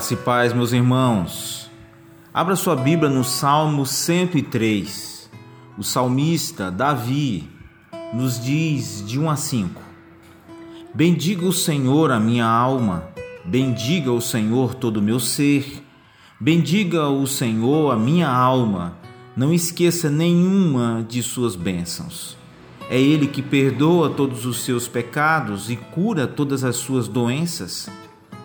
Graça e paz, meus irmãos. Abra sua Bíblia no Salmo 103. O salmista Davi nos diz de 1 a 5: Bendiga o Senhor a minha alma, bendiga o Senhor todo o meu ser, bendiga o Senhor a minha alma, não esqueça nenhuma de suas bênçãos. É Ele que perdoa todos os seus pecados e cura todas as suas doenças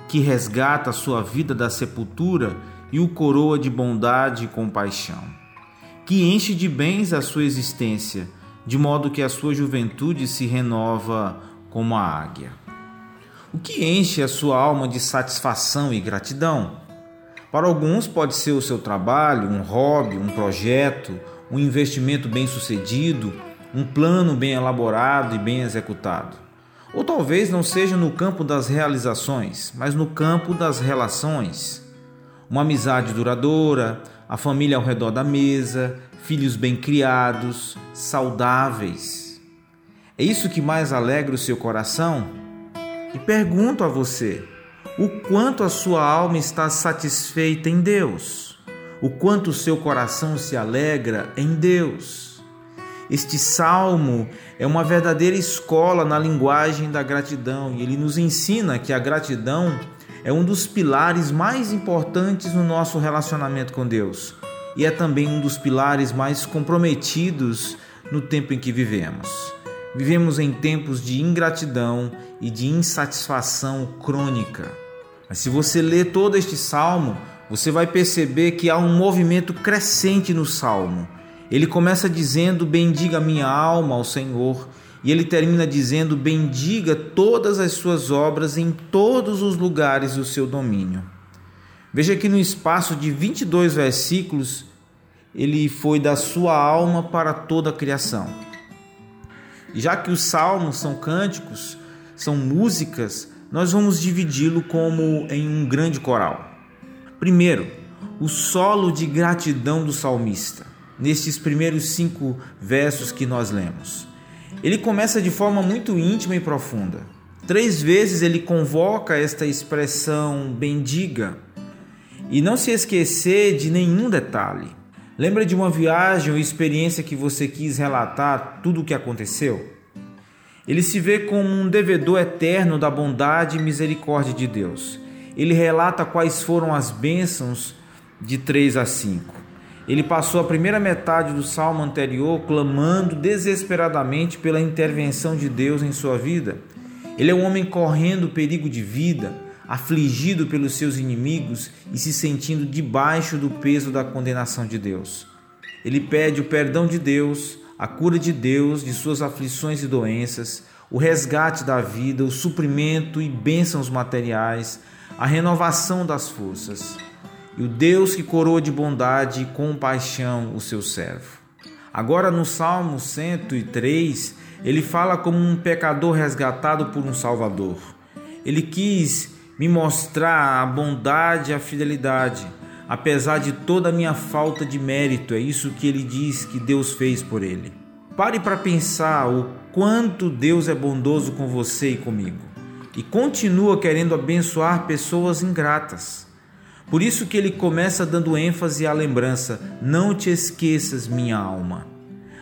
que resgata a sua vida da sepultura e o coroa de bondade e compaixão, que enche de bens a sua existência, de modo que a sua juventude se renova como a águia. O que enche a sua alma de satisfação e gratidão? Para alguns pode ser o seu trabalho, um hobby, um projeto, um investimento bem sucedido, um plano bem elaborado e bem executado. Ou talvez não seja no campo das realizações, mas no campo das relações. Uma amizade duradoura, a família ao redor da mesa, filhos bem criados, saudáveis. É isso que mais alegra o seu coração? E pergunto a você: o quanto a sua alma está satisfeita em Deus? O quanto o seu coração se alegra em Deus? Este salmo é uma verdadeira escola na linguagem da gratidão e ele nos ensina que a gratidão é um dos pilares mais importantes no nosso relacionamento com Deus e é também um dos pilares mais comprometidos no tempo em que vivemos. Vivemos em tempos de ingratidão e de insatisfação crônica. Mas se você ler todo este salmo, você vai perceber que há um movimento crescente no salmo ele começa dizendo: Bendiga minha alma ao Senhor. E ele termina dizendo: Bendiga todas as suas obras em todos os lugares do seu domínio. Veja que no espaço de 22 versículos, ele foi da sua alma para toda a criação. Já que os salmos são cânticos, são músicas, nós vamos dividi-lo como em um grande coral. Primeiro, o solo de gratidão do salmista nestes primeiros cinco versos que nós lemos. Ele começa de forma muito íntima e profunda. Três vezes ele convoca esta expressão bendiga e não se esquecer de nenhum detalhe. Lembra de uma viagem ou experiência que você quis relatar tudo o que aconteceu? Ele se vê como um devedor eterno da bondade e misericórdia de Deus. Ele relata quais foram as bênçãos de 3 a 5. Ele passou a primeira metade do salmo anterior clamando desesperadamente pela intervenção de Deus em sua vida. Ele é um homem correndo perigo de vida, afligido pelos seus inimigos e se sentindo debaixo do peso da condenação de Deus. Ele pede o perdão de Deus, a cura de Deus de suas aflições e doenças, o resgate da vida, o suprimento e bênçãos materiais, a renovação das forças e o Deus que coroa de bondade e compaixão o seu servo. Agora no Salmo 103, ele fala como um pecador resgatado por um Salvador. Ele quis me mostrar a bondade e a fidelidade, apesar de toda a minha falta de mérito. É isso que ele diz que Deus fez por ele. Pare para pensar o quanto Deus é bondoso com você e comigo e continua querendo abençoar pessoas ingratas. Por isso que ele começa dando ênfase à lembrança: não te esqueças, minha alma.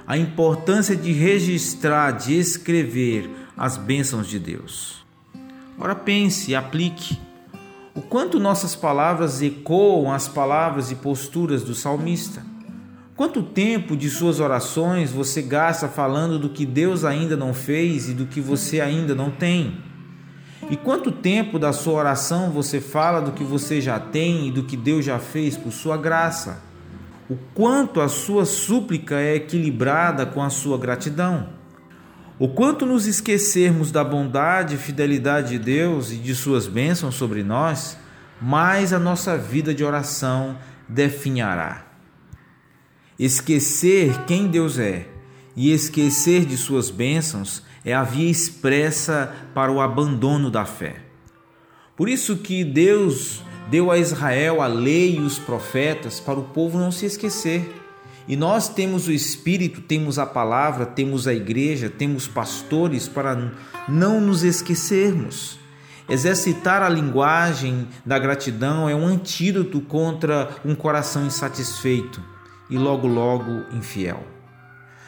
A importância de registrar, de escrever as bênçãos de Deus. Ora, pense e aplique. O quanto nossas palavras ecoam as palavras e posturas do salmista. Quanto tempo de suas orações você gasta falando do que Deus ainda não fez e do que você ainda não tem? E quanto tempo da sua oração você fala do que você já tem e do que Deus já fez por sua graça? O quanto a sua súplica é equilibrada com a sua gratidão? O quanto nos esquecermos da bondade e fidelidade de Deus e de suas bênçãos sobre nós, mais a nossa vida de oração definhará. Esquecer quem Deus é e esquecer de suas bênçãos é a via expressa para o abandono da fé. Por isso que Deus deu a Israel a lei e os profetas para o povo não se esquecer. E nós temos o Espírito, temos a palavra, temos a igreja, temos pastores para não nos esquecermos. Exercitar a linguagem da gratidão é um antídoto contra um coração insatisfeito e logo logo infiel.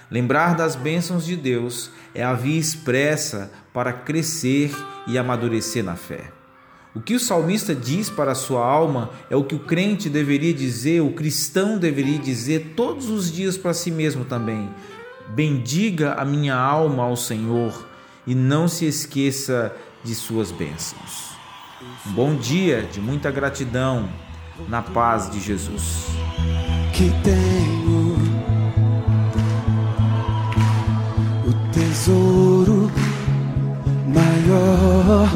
Lembrar das bênçãos de Deus é a via expressa para crescer e amadurecer na fé. O que o salmista diz para a sua alma é o que o crente deveria dizer, o cristão deveria dizer todos os dias para si mesmo também. Bendiga a minha alma ao Senhor e não se esqueça de suas bênçãos. Um bom dia de muita gratidão, na paz de Jesus. Tesouro maior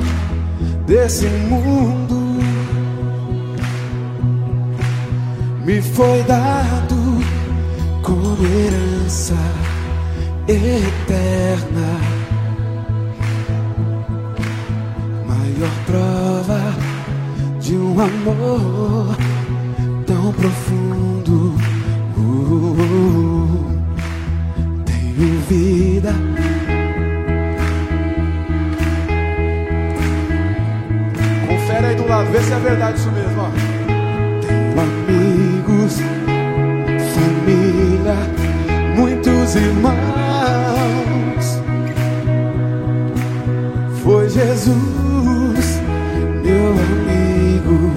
desse mundo me foi dado como herança eterna. Maior prova de um amor tão profundo. Tenho vida Confere aí do lado, vê se é verdade isso mesmo. Ó. Tenho amigos, família, muitos irmãos. Foi Jesus, meu amigo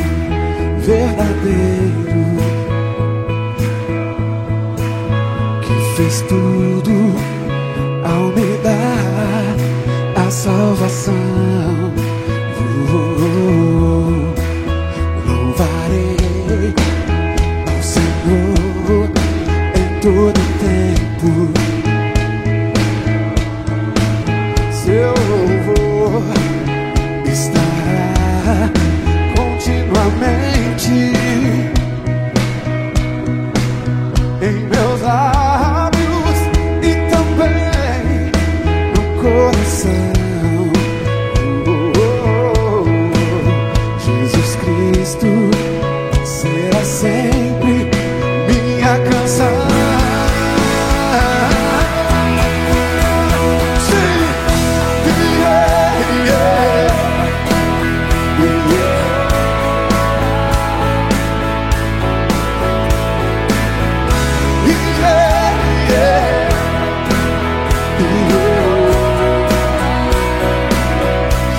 verdadeiro, que fez tudo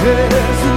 Jesus.